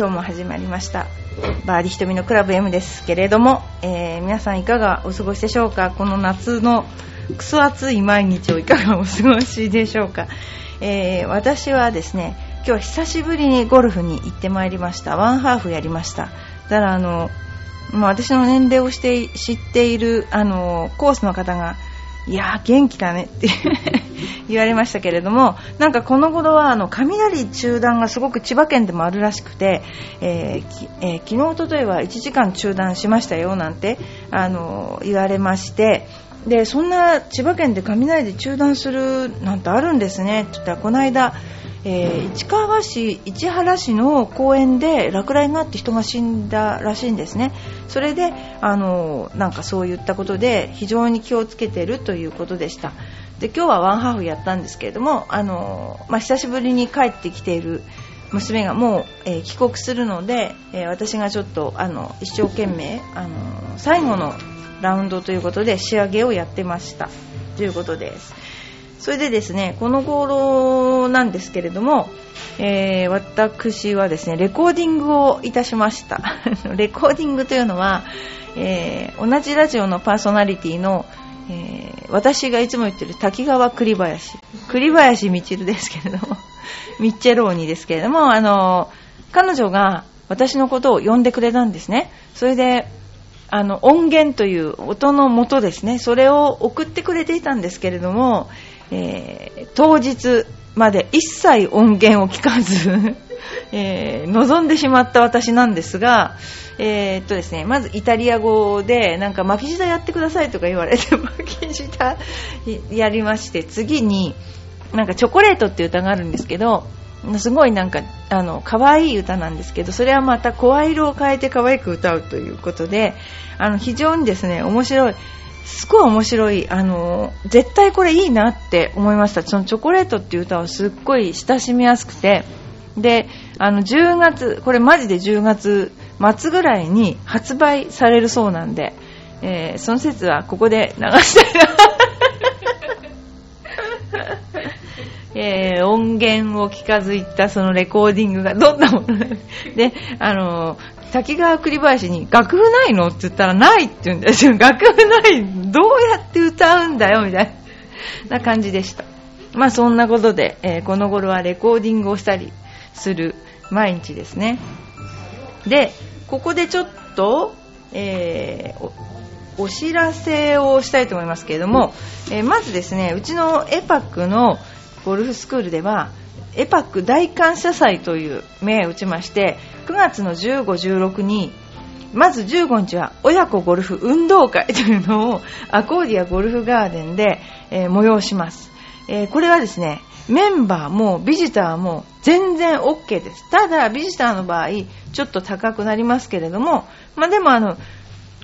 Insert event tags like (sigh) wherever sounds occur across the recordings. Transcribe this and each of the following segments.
今日も始まりました。バーディ瞳のクラブ M ですけれども、えー、皆さんいかがお過ごしでしょうか？この夏のクソ暑い毎日をいかがお過ごしでしょうか、えー、私はですね今日久しぶりにゴルフに行ってまいりました。ワンハーフやりました。だからあのま、私の年齢をして知っているあのコースの方がいや元気だねって (laughs) 言われましたけれどもなんかこの頃はあの雷中断がすごく千葉県でもあるらしくて、えーえー、昨日、おとといは1時間中断しましたよなんてあの言われましてでそんな千葉県で雷で中断するなんてあるんですねって言ったらこの間えー、市川市市原市の公園で落雷があって人が死んだらしいんですね。それであのなんかそういったことで非常に気をつけているということでした。で今日はワンハーフやったんですけれどもあの、まあ、久しぶりに帰ってきている娘がもう、えー、帰国するので、えー、私がちょっとあの一生懸命あの最後のラウンドということで仕上げをやってました。ということです。それでですね、この頃なんですけれども、えー、私はですね、レコーディングをいたしました。(laughs) レコーディングというのは、えー、同じラジオのパーソナリティの、えー、私がいつも言ってる滝川栗林、栗林みちるですけれども、(laughs) ミッチェローニですけれども、あの、彼女が私のことを呼んでくれたんですね。それで、あの、音源という音の元ですね、それを送ってくれていたんですけれども、えー、当日まで一切音源を聞かず (laughs) えー、望んでしまった私なんですが、えー、っとですね、まずイタリア語でなんか巻き舌やってくださいとか言われて巻き舌やりまして次になんかチョコレートっていう歌があるんですけどすごいなんかあの可愛い歌なんですけどそれはまた声色を変えて可愛く歌うということであの非常にですね面白い。すごい面白い、あの、絶対これいいなって思いました。そのチョコレートっていう歌はすっごい親しみやすくて、で、あの、10月、これマジで10月末ぐらいに発売されるそうなんで、えー、その説はここで流したいな。(laughs) えー、音源を聞かずいったそのレコーディングがどんなもので、あの滝川栗林に楽譜ないのって言ったらないって言うんですよ。楽譜ないどうやって歌うんだよみたいな感じでした。まあそんなことで、えー、この頃はレコーディングをしたりする毎日ですね。で、ここでちょっと、えー、お知らせをしたいと思いますけれども、えー、まずですね、うちのエパックのゴルフスクールでは、エパック大感謝祭という銘を打ちまして9月の15、16にまず15日は親子ゴルフ運動会というのをアコーディアゴルフガーデンで、えー、催します、えー、これはですねメンバーもビジターも全然 OK です。ただビジターの場合ちょっと高くなりますけれども、まあ、でもあの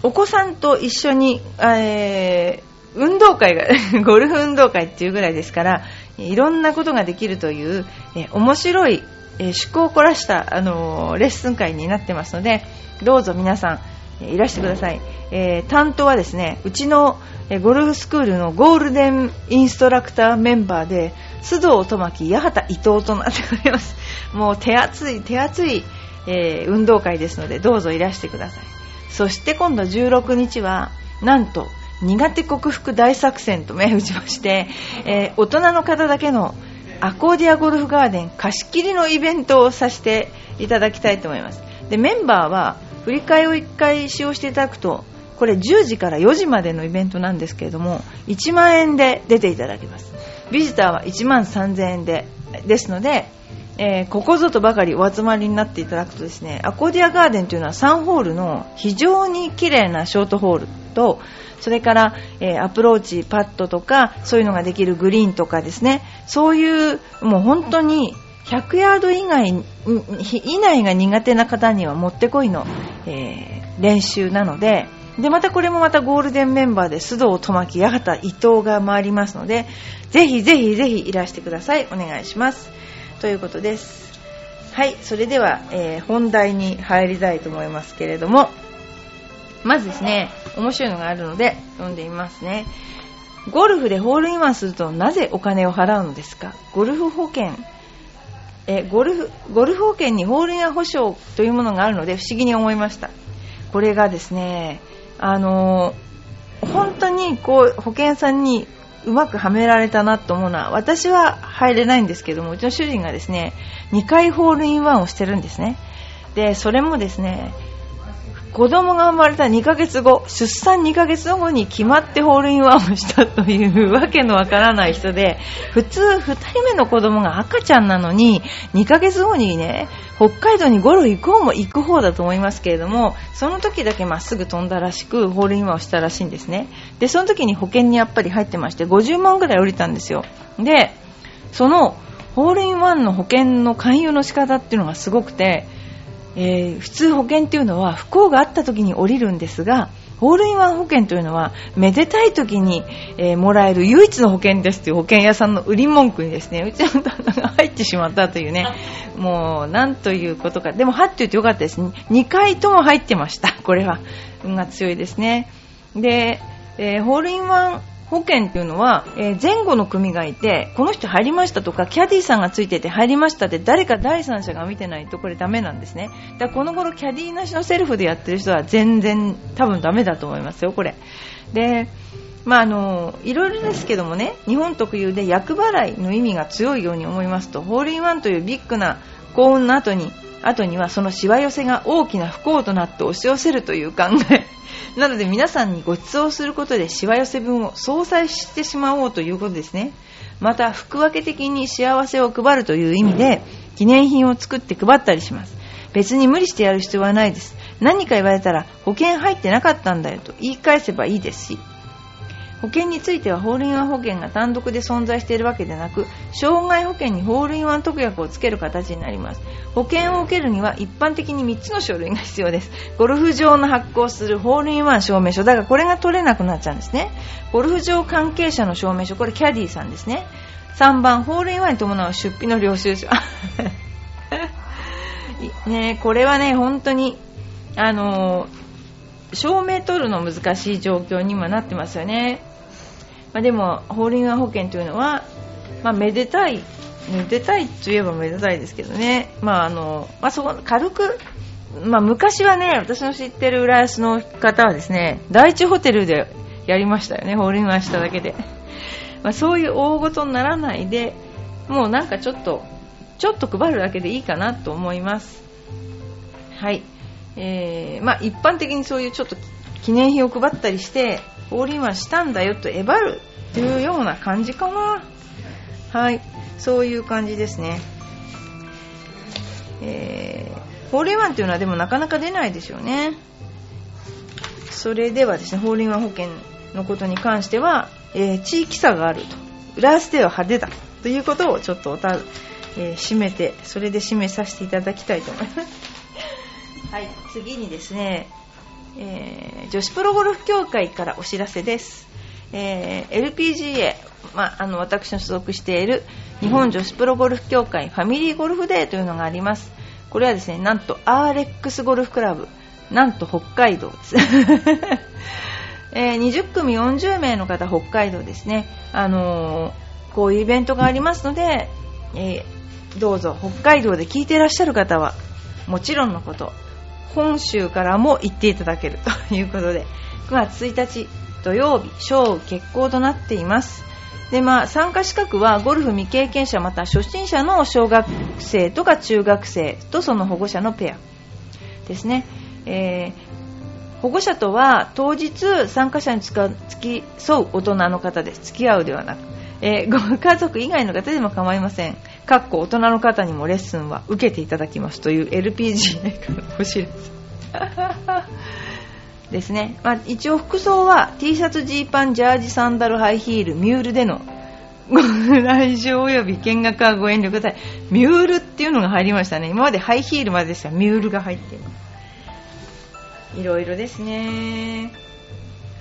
お子さんと一緒に、えー運動会が (laughs) ゴルフ運動会っていうぐらいですからいろんなことができるという、え面白い、え趣向を凝らした、あのレッスン会になってますのでどうぞ皆さん、いらしてください、えー、担当はですねうちの、ゴルフスクールのゴールデンインストラクターメンバーで須藤智樹、八幡伊藤となっております。(laughs) もう手厚い手厚い、えー、運動会ですのでどうぞいらしてください。そして今度16日はなんと苦手克服大作戦と銘打ちまして、えー、大人の方だけのアコーディアゴルフガーデン貸し切りのイベントをさせていただきたいと思います。でメンバーは振り替えを1回使用していただくとこれ10時から4時までのイベントなんですけれども1万円で出ていただけます。ビジターは1万3000円でですので、えー、ここぞとばかりお集まりになっていただくとですねアコーディアガーデンというのは3ホールの非常に綺麗なショートホールとそれから、えー、アプローチ、パットとかそういうのができるグリーンとかですねそういうもう本当に100ヤード以外以内が苦手な方にはもってこいの、えー、練習なのででまたこれもまたゴールデンメンバーで須藤智樹、八幡、伊藤が回りますのでぜひぜひぜひいらしてください。お願いします。ということです。はいそれでは、えー、本題に入りたいと思いますけれどもまずですね、面白いのがあるので読んでみますね。ゴルフでホールインワンするとなぜお金を払うのですか？ゴルフ保険えゴルフゴルフ保険にホールインワン保証というものがあるので不思議に思いました。これがですねあの本当にこう保険さんにうまくはめられたなと思うのは私は入れないんですけどもうちの主人がですね2回ホールインワンをしてるんですね。でそれもですね子供が生まれた2ヶ月後、出産2ヶ月後に決まってホールインワンをしたというわけのわからない人で、普通2人目の子供が赤ちゃんなのに、2ヶ月後にね、北海道にゴルフ行こうも行く方だと思いますけれども、その時だけまっすぐ飛んだらしく、ホールインワンをしたらしいんですね。で、その時に保険にやっぱり入ってまして、50万ぐらい降りたんですよ。で、その、ホールインワンの保険の勧誘の仕方っていうのがすごくて、えー、普通保険っていうのは不幸があった時に降りるんですがホールインワン保険というのはめでたい時に、えー、もらえる唯一の保険ですという保険屋さんの売り文句にですねうちの旦那が入ってしまったというねもうなんということか。でもはって言ってよかったです。2回とも入ってました。これは。運が強いですね。で、えー、ホールインワン保険っていうのは、えー、前後の組がいて、この人入りましたとか、キャディーさんがついてて入りましたって誰か第三者が見てないとこれダメなんですね。だからこの頃キャディーなしのセルフでやってる人は全然多分ダメだと思いますよ、これ。で、まああの、いろいろですけどもね、日本特有で厄払いの意味が強いように思いますと、ホールインワンというビッグな幸運の後に、後にはそのしわ寄せが大きな不幸となって押し寄せるという考え。なので皆さんにご馳走することでしわ寄せ分を相殺してしまおうということですね。また、福分け的に幸せを配るという意味で、記念品を作って配ったりします。別に無理してやる必要はないです。何か言われたら保険入ってなかったんだよと言い返せばいいですし、保険についてはホールインワン保険が単独で存在しているわけでなく障害保険にホールインワン特約をつける形になります。保険を受けるには一般的に3つの書類が必要です。ゴルフ場の発行するホールインワン証明書。だからこれが取れなくなっちゃうんですね。ゴルフ場関係者の証明書。これキャディーさんですね。3番ホールインワンに伴う出費の領収書。(laughs) ねこれはね本当にあのー証明取るの難しい状況にもなってますよね、まあ、でもホールインワン保険というのは、まあ、めでたいめでたいといえばめでたいですけどね、まああのまあ、そこ軽く、まあ、昔はね私の知ってる浦安の方はですね第一ホテルでやりましたよねホールインワンしただけで、(laughs) まあ、そういう大ごとにならないでもうなんかちょっとちょっと配るだけでいいかなと思います。はい。えー、まあ、一般的にそういうちょっと記念品を配ったりしてホールインワンしたんだよとえばるというような感じかな。はい。そういう感じですね、えー、ホールインワンというのはでもなかなか出ないですよね。それではですねホールインワン保険のことに関しては、えー、地域差があると。浦安では派手だということをちょっとおた、えー、締めてそれで締めさせていただきたいと思います。はい、次にですね、えー、女子プロゴルフ協会からお知らせです。えー、LPGA、まあ、あの私の所属している日本女子プロゴルフ協会ファミリーゴルフデーというのがあります。これはですね、なんと RX ゴルフクラブ、なんと北海道です。(laughs) えー、20組40名の方、北海道ですね。あのー、こういうイベントがありますので、えー、どうぞ北海道で聞いていらっしゃる方は、もちろんのこと、本州からも行っていただけるということで、9月1日土曜日、小決行となっています。で、まあ、参加資格はゴルフ未経験者また初心者の小学生とか中学生とその保護者のペアですね。えー、保護者とは当日参加者に付き添う大人の方です。付き合うではなく。えー、ご家族以外の方でも構いません。かっこ大人の方にもレッスンは受けていただきますという LPG からお知らせですね、まあ、一応服装は T シャツ、ジーパン、ジャージ、サンダル、ハイヒール、ミュールでの来場及び見学はご遠慮ください。ミュールっていうのが入りましたね。今までハイヒールまでですがミュールが入ってい。ますいろいろですね。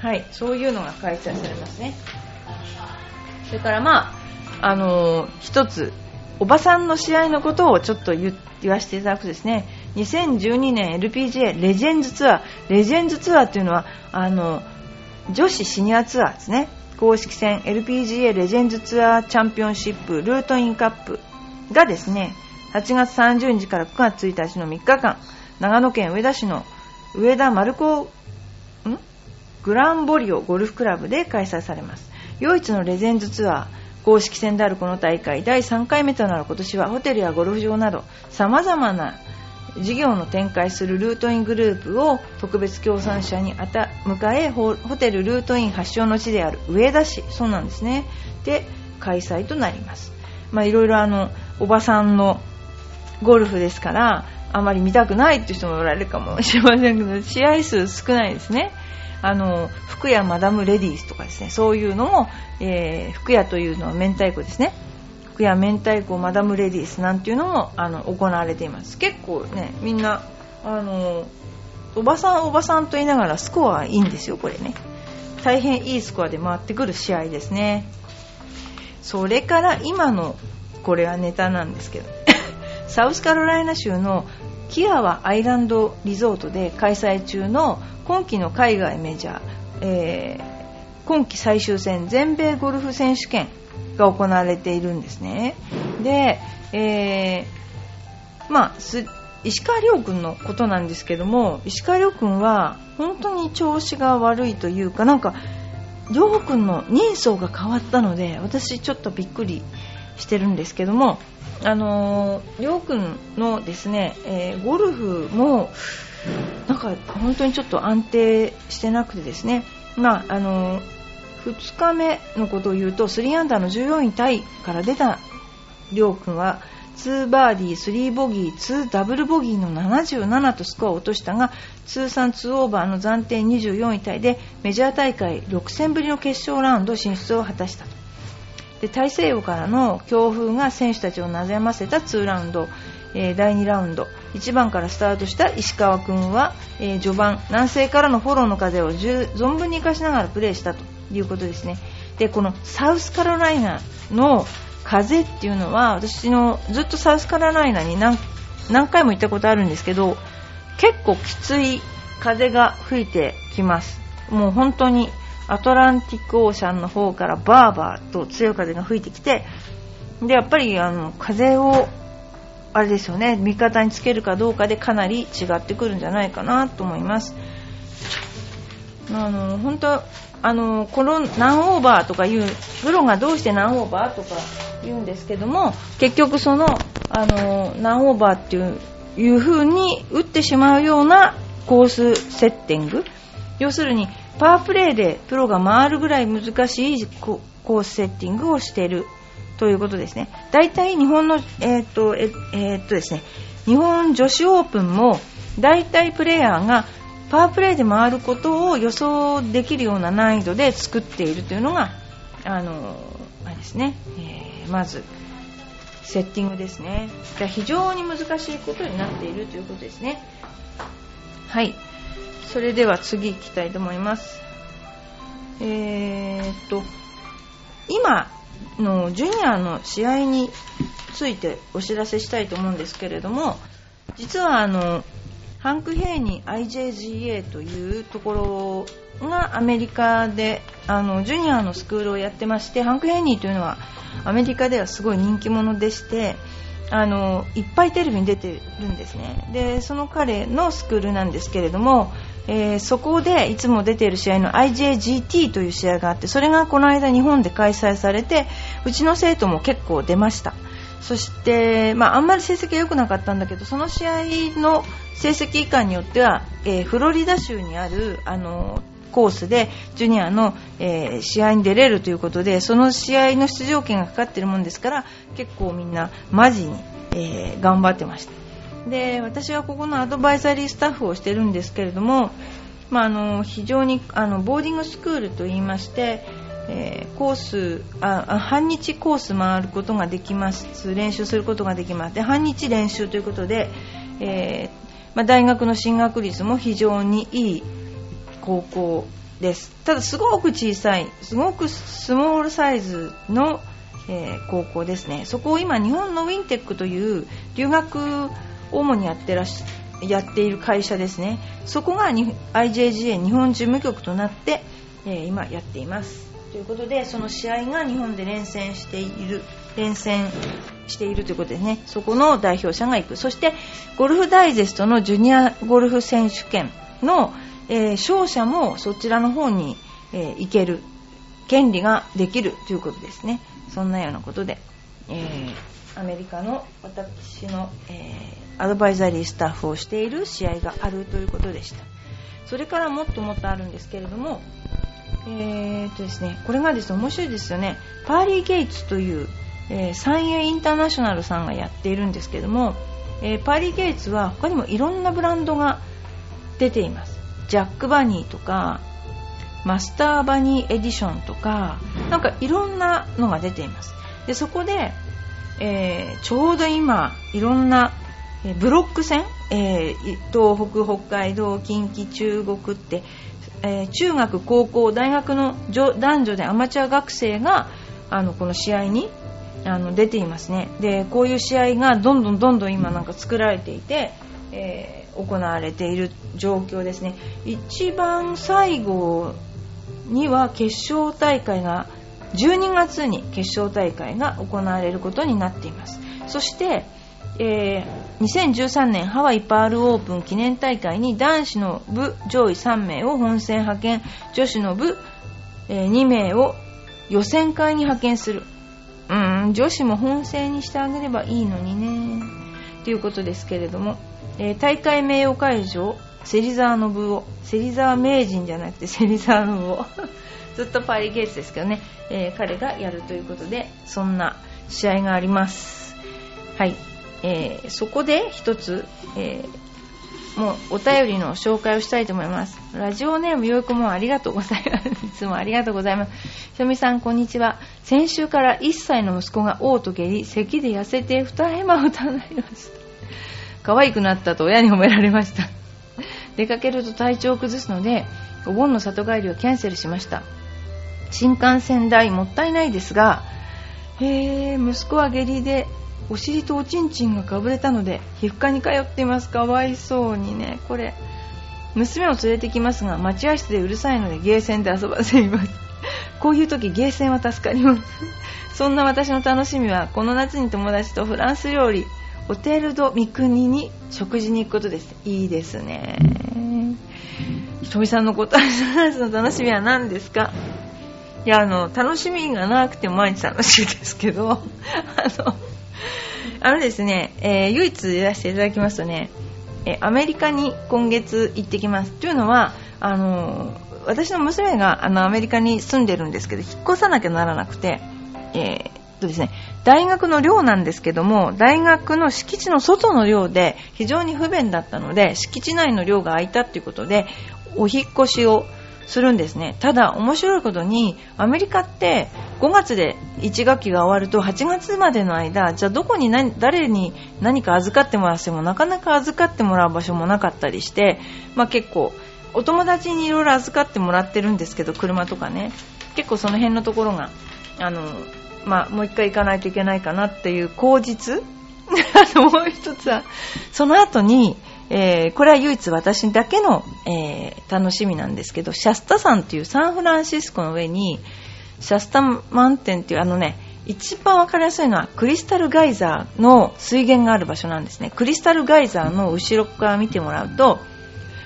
はい。そういうのが開催されますね。それからまああのー、一つおばさんの試合のことをちょっと言わせていただくとですね2012年 LPGA レジェンズツアーレジェンズツアーっていうのはあの女子シニアツアーですね公式戦 LPGA レジェンズツアーチャンピオンシップルートインカップがですね8月30日から9月1日の3日間、長野県上田市の上田丸子ん？グランボリオゴルフクラブで開催されます。唯一のレジェンズツアー、公式戦であるこの大会第3回目となる今年はホテルやゴルフ場など様々な事業の展開するルートイングループを特別協賛者にあた迎えホテルルートイン発祥の地である上田市そうなんですね。で開催となります。まあいろいろあのおばさんのゴルフですからあまり見たくないっていう人もおられるかもしれませんけど試合数少ないですね。あの福屋マダムレディースとかですね。そういうのも、えー、福屋というのは明太子ですね。福屋明太子マダムレディースなんていうのもあの行われています。結構ねみんなあのおばさんおばさんと言いながらスコアいいんですよこれね。大変いいスコアで回ってくる試合ですね。それから今のこれはネタなんですけど (laughs) サウスカロライナ州のキアワアイランドリゾートで開催中の今季の海外メジャー、えー、今季最終戦全米ゴルフ選手権が行われているんですね。で、えー、まあ、石川遼君のことなんですけども、石川遼君は本当に調子が悪いというか、なんか、遼君の人相が変わったので、私ちょっとびっくりしてるんですけども、あの、りょうくんのですね、えー、ゴルフも、なんか本当にちょっと安定してなくてですね、まあ、あの、2日目のことを言うと、3アンダーの14位タイから出たりょうくんは、2バーディー、3ボギー、2ダブルボギーの77とスコアを落としたが、通算2オーバーの暫定24位タイでメジャー大会6戦ぶりの決勝ラウンド進出を果たしたと。で大西洋からの強風が選手たちを悩ませた2ラウンド、えー、第2ラウンド。1番からスタートした石川君は、えー、序盤南西からのフォローの風を存分に生かしながらプレーしたということですね。でこのサウスカロライナの風っていうのは私のずっとサウスカロライナに何何回も行ったことあるんですけど結構きつい風が吹いてきます。もう本当にアトランティックオーシャンの方からバーバーと強い風が吹いてきてでやっぱりあの風をあれですよね味方につけるかどうかでかなり違ってくるんじゃないかなと思います。あの本当あのこの何オーバーとかいうプロがどうして何オーバーとか言うんですけども結局そのあの何オーバーっていういう風に打ってしまうようなコースセッティング。要するにパワープレイでプロが回るぐらい難しいコースセッティングをしているということですね。大体日本の、えー、っと、えー、っとですね、日本女子オープンも大体プレイヤーがパワープレイで回ることを予想できるような難易度で作っているというのが、あの、あれですね、えー、まず、セッティングですね。非常に難しいことになっているということですね。はい。それでは次行きたいと思います。えー、っと、今のジュニアの試合についてお知らせしたいと思うんですけれども、実はあの、ハンク・ヘイニー IJGA というところがアメリカであのジュニアのスクールをやってましてハンク・ヘイニーというのはアメリカではすごい人気者でしてあのいっぱいテレビに出てるんですねでその彼のスクールなんですけれどもえー、そこでいつも出ている試合の IJGT という試合があってそれがこの間日本で開催されてうちの生徒も結構出ました。そして、まあ、あんまり成績が良くなかったんだけどその試合の成績以下によっては、えー、フロリダ州にあるあのコースでジュニアの、えー、試合に出れるということでその試合の出場権がかかっているもんですから結構みんなマジに、え、頑張ってました。で私はここのアドバイザリースタッフをしてるんですけれども、まあ、あの非常にあのボーディングスクールといいまして、えー、コースあ半日コース回ることができます。練習することができます。で半日練習ということで、えー、まあ、大学の進学率も非常にいい高校です。ただすごく小さいすごくスモールサイズの、えー、高校ですね。そこを今日本のウィンテックという留学主にやってらしやっている会社ですね。そこが IJGA 日本事務局となって、えー、今やっています。ということでその試合が日本で連戦している連戦しているということでね。そこの代表者が行く。そしてゴルフダイジェストのジュニアゴルフ選手権の、えー、勝者もそちらの方に、えー、行ける権利ができるということですね。そんなようなことで、えー、アメリカの私の、えアドバイザリースタッフをしている試合があるということでした。それからもっともっとあるんですけれどもえーとですね、これがですね面白いですよね。パーリー・ゲイツという、えー、三栄インターナショナルさんがやっているんですけども、えー、パーリー・ゲイツは他にもいろんなブランドが出ています。ジャック・バニーとかマスター・バニー・エディションとかなんかいろんなのが出ています。でそこで、えー、ちょうど今いろんなブロック戦、えー、東北、北海道、近畿、中国ってえー、中学、高校、大学の男女でアマチュア学生があのこの試合にあの出ていますね。でこういう試合がどんどんどんどん今なんか作られていて、えー、行われている状況ですね。一番最後には決勝大会が12月に決勝大会が行われることになっています。そしてえー、2013年ハワイパールオープン記念大会に男子の部上位3名を本戦派遣女子の部、えー、2名を予選会に派遣する。うん女子も本戦にしてあげればいいのにね。ということですけれども、えー、大会名誉会場芹沢の部を芹沢名人じゃなくて芹沢の部を (laughs) ずっとパリゲーツですけどね、え、彼がやるということでそんな試合があります。はい。えー、そこで一つ、えー、もうお便りの紹介をしたいと思います。ラジオネームよいこもありがとうございます。いつもありがとうございます。ひとみさん、こんにちは。先週から1歳の息子が嘔吐下痢、咳で痩せて二重間をたなりました。可愛くなったと親に褒められました。出かけると体調を崩すので、お盆の里帰りをキャンセルしました。新幹線代もったいないですが、へー、息子は下痢でお尻とおちんちんがかぶれたので皮膚科に通っています。かわいそうにね。これ娘を連れてきますが待合室でうるさいのでゲーセンで遊ばせます。(laughs) こういう時ゲーセンは助かります。(laughs) そんな私の楽しみはこの夏に友達とフランス料理ホテルド三国に食事に行くことです。いいですね。ひとみさんのこと夏の楽しみは何ですか？いやあの楽しみがなくても毎日楽しいですけど。(laughs) あのあのですね、えー、唯一言らせていただきますとね、えアメリカに今月行ってきます。というのは、あの私の娘があのアメリカに住んでるんですけど、引っ越さなきゃならなくて、えー、とですね、大学の寮なんですけども、大学の敷地の外の寮で非常に不便だったので、敷地内の寮が空いたということで、お引越しをするんですね。ただ面白いことにアメリカって5月で1学期が終わると8月までの間じゃあどこに誰に何か預かってもらってもなかなか預かってもらう場所もなかったりして、まあ、結構お友達にいろいろ預かってもらってるんですけど車とかね。結構その辺のところがあの、まあ、もう1回行かないといけないかなっていう口実。(laughs) もう一つはその後にえー、これは唯一私だけの、えー、楽しみなんですけど、シャスタ山っていうサンフランシスコの上に、シャスタマンテンっていうあのね、一番わかりやすいのはクリスタルガイザーの水源がある場所なんですね。クリスタルガイザーの後ろから見てもらうと、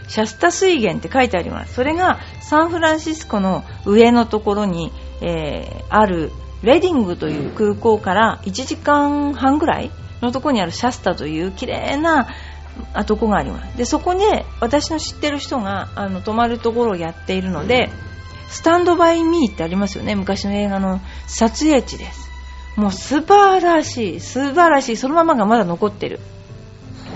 シャスタ水源って書いてあります。それがサンフランシスコの上のところに、えー、あるレディングという空港から1時間半ぐらいのところにあるシャスタという綺麗なあとこがあります？でそこで私の知ってる人があの泊まるところをやっているのでスタンドバイミーってありますよね？昔の映画の撮影地です。もう素晴らしい素晴らしい。そのままがまだ残ってる。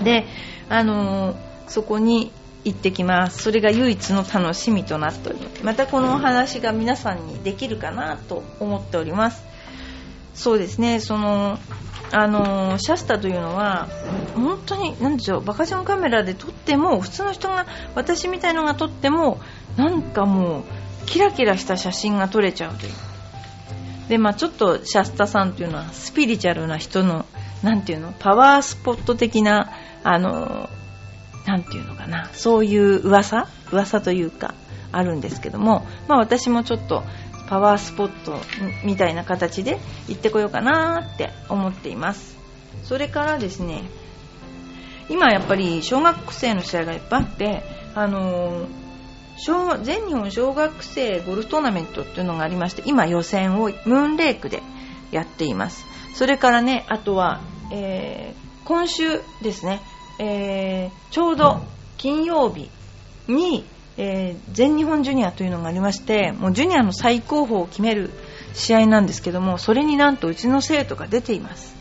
であのー、そこに行ってきます。それが唯一の楽しみとなっております。またこのお話が皆さんにできるかなと思っておりますそうですね。そのあのシャスタというのは本当に何でしょうバカジョンカメラで撮っても普通の人が私みたいのが撮ってもなんかもうキラキラした写真が撮れちゃうという。でまあちょっとシャスタさんというのはスピリチュアルな人のなていうのパワースポット的なあのなていうのかなそういう噂？噂というかあるんですけども、まあ、私もちょっとパワースポットみたいな形で行ってこようかなって思っています。それからですね今やっぱり小学生の試合がいっぱいあってあの小全日本小学生ゴルフトーナメントっていうのがありまして今予選をムーンレイクでやっています。それからねあとは、えー、今週ですね、えー、ちょうど金曜日に、えー、全日本ジュニアというのがありましてもうジュニアの最高峰を決める試合なんですけどもそれになんとうちの生徒が出ています。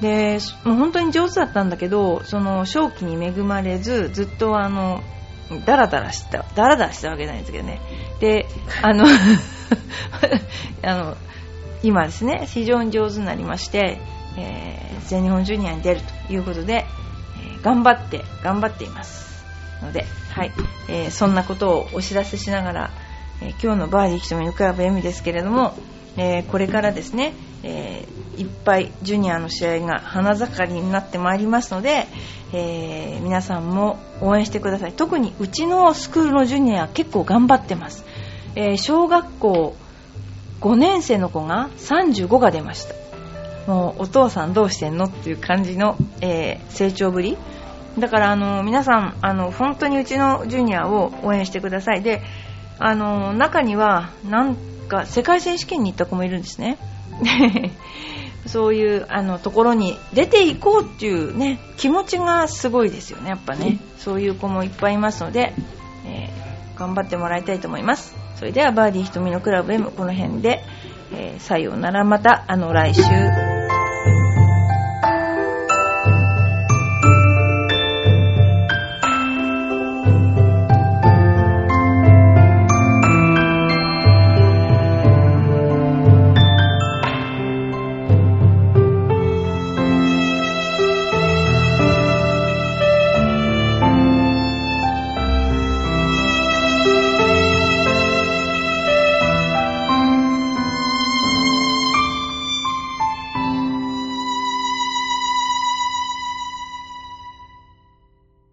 でもう本当に上手だったんだけどその勝機に恵まれずずっとあのダラダラしたダラダラしたわけじゃないんですけどね。であの (laughs) あの今ですね非常に上手になりまして、えー、全日本ジュニアに出るということで、えー、頑張って頑張っています。ので、はい。えー、そんなことをお知らせしながら、え今日のバーディー瞳のクラブ M ですけれども、えこれからですね、えいっぱいジュニアの試合が花盛りになってまいりますので、え皆さんも応援してください。特にうちのスクールのジュニア結構頑張ってます、え小学校5年生の子が35が出ました。もうお父さんどうしてんのっていう感じの、え、成長ぶりだからあの皆さんあの本当にうちのジュニアを応援してください。であの中にはなんか世界選手権に行った子もいるんですね。(laughs) そういうあのところに出ていこうっていうね気持ちがすごいですよねやっぱね。そういう子もいっぱいいますので、えー、頑張ってもらいたいと思います。それではバーディー瞳のクラブ M この辺で、えー、さようなら。またあの来週。